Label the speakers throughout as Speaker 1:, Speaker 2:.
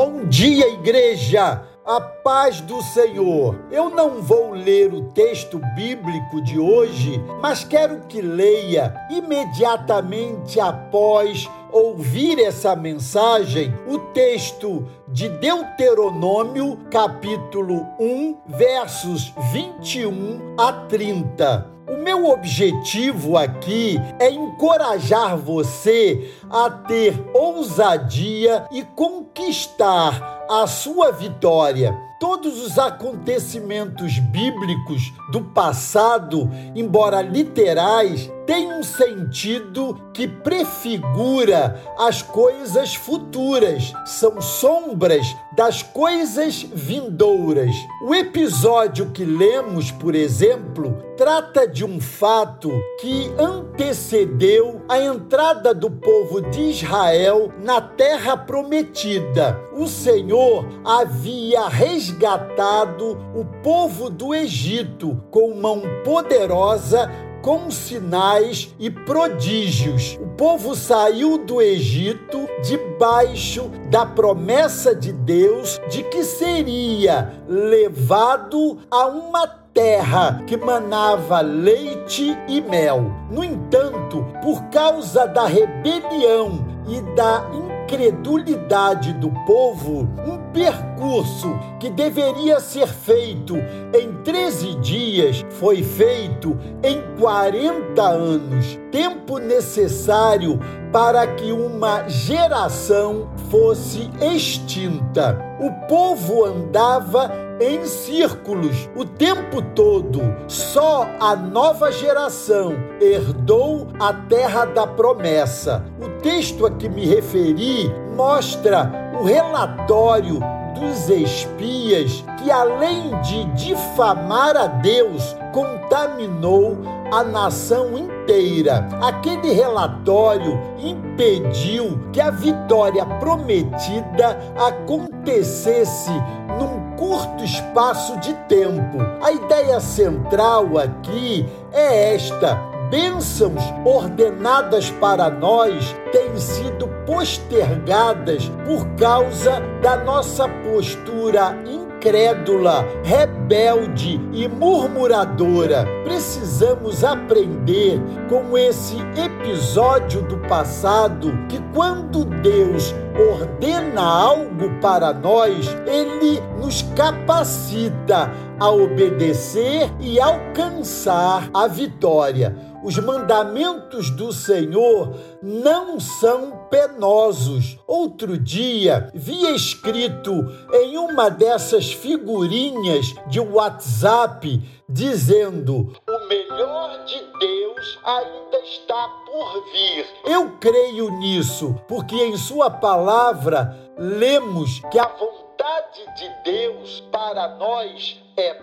Speaker 1: Bom dia, igreja! A paz do Senhor. Eu não vou ler o texto bíblico de hoje, mas quero que leia imediatamente após ouvir essa mensagem o texto de Deuteronômio, capítulo 1, versos 21 a 30. O meu objetivo aqui é encorajar você a ter ousadia e conquistar a sua vitória. Todos os acontecimentos bíblicos do passado, embora literais, têm um sentido que prefigura as coisas futuras, são sombras das coisas vindouras. O episódio que lemos, por exemplo, trata de um fato que antecedeu a entrada do povo de Israel na terra prometida. O Senhor havia resgatado o povo do Egito com mão poderosa com sinais e prodígios. O povo saiu do Egito debaixo da promessa de Deus de que seria levado a uma terra que manava leite e mel. No entanto, por causa da rebelião e da incredulidade do povo, um percurso que deveria ser feito em 13 dias foi feito em 40 anos, tempo necessário para que uma geração fosse extinta. O povo andava em círculos o tempo todo. Só a nova geração herdou a terra da promessa. O texto a que me referi mostra o relatório dos espias que, além de difamar a Deus, contaminou a nação inteira. Aquele relatório impediu que a vitória prometida acontecesse num curto espaço de tempo. A ideia central aqui é esta: bênçãos ordenadas para nós têm sido postergadas por causa da nossa postura incrédula, rebelde e murmuradora. Precisamos aprender com esse episódio do passado que quando Deus ordena algo para nós, ele nos capacita a obedecer e alcançar a vitória. Os mandamentos do Senhor não são penosos. Outro dia vi escrito em uma dessas figurinhas de WhatsApp dizendo: O melhor de Deus ainda está por vir. Eu creio nisso, porque em Sua palavra lemos que a vontade de Deus para nós é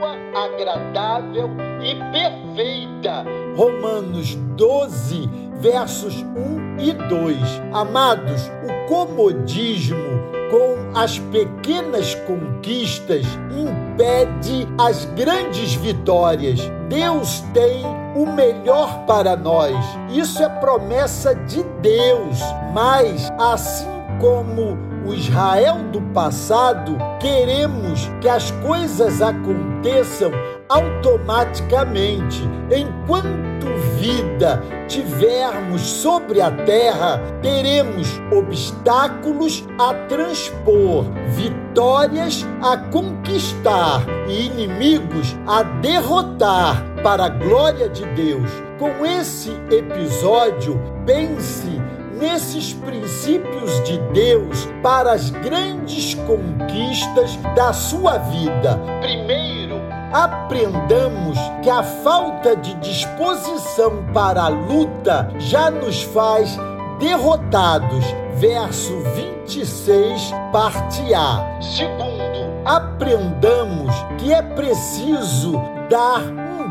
Speaker 1: boa, agradável e perfeita. Romanos 12, versos 1 e 2. Amados, o comodismo com as pequenas conquistas impede as grandes vitórias. Deus tem o melhor para nós. Isso é promessa de Deus. Mas assim como o Israel do passado, queremos que as coisas aconteçam automaticamente. Enquanto vida tivermos sobre a terra, teremos obstáculos a transpor, vitórias a conquistar e inimigos a derrotar para a glória de Deus. Com esse episódio, pense nesses princípios de Deus para as grandes conquistas da sua vida. Primeiro, aprendamos que a falta de disposição para a luta já nos faz derrotados. Verso 26, parte A. Segundo, aprendamos que é preciso dar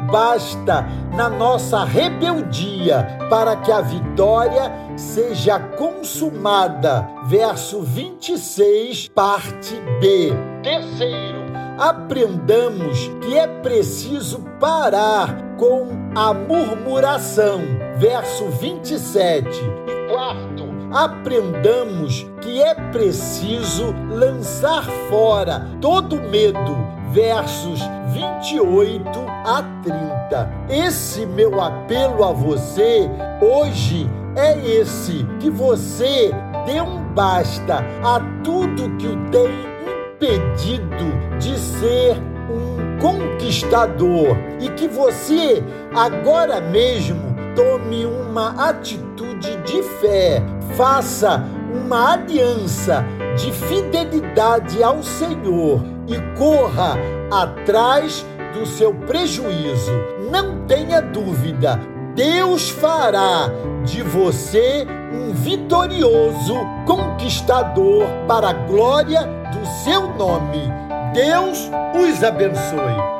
Speaker 1: basta na nossa rebeldia para que a vitória seja consumada. Verso 26, parte B. Terceiro, aprendamos que é preciso parar com a murmuração. Verso 27. E quarto, aprendamos que é preciso lançar fora todo medo. Versos 28 a 30. Esse meu apelo a você hoje é esse: que você dê um basta a tudo que o tem impedido de ser um conquistador e que você agora mesmo tome uma atitude de fé, faça uma aliança de fidelidade ao Senhor e corra atrás do seu prejuízo. Não tenha dúvida, Deus fará de você um vitorioso conquistador para a glória do seu nome. Deus os abençoe.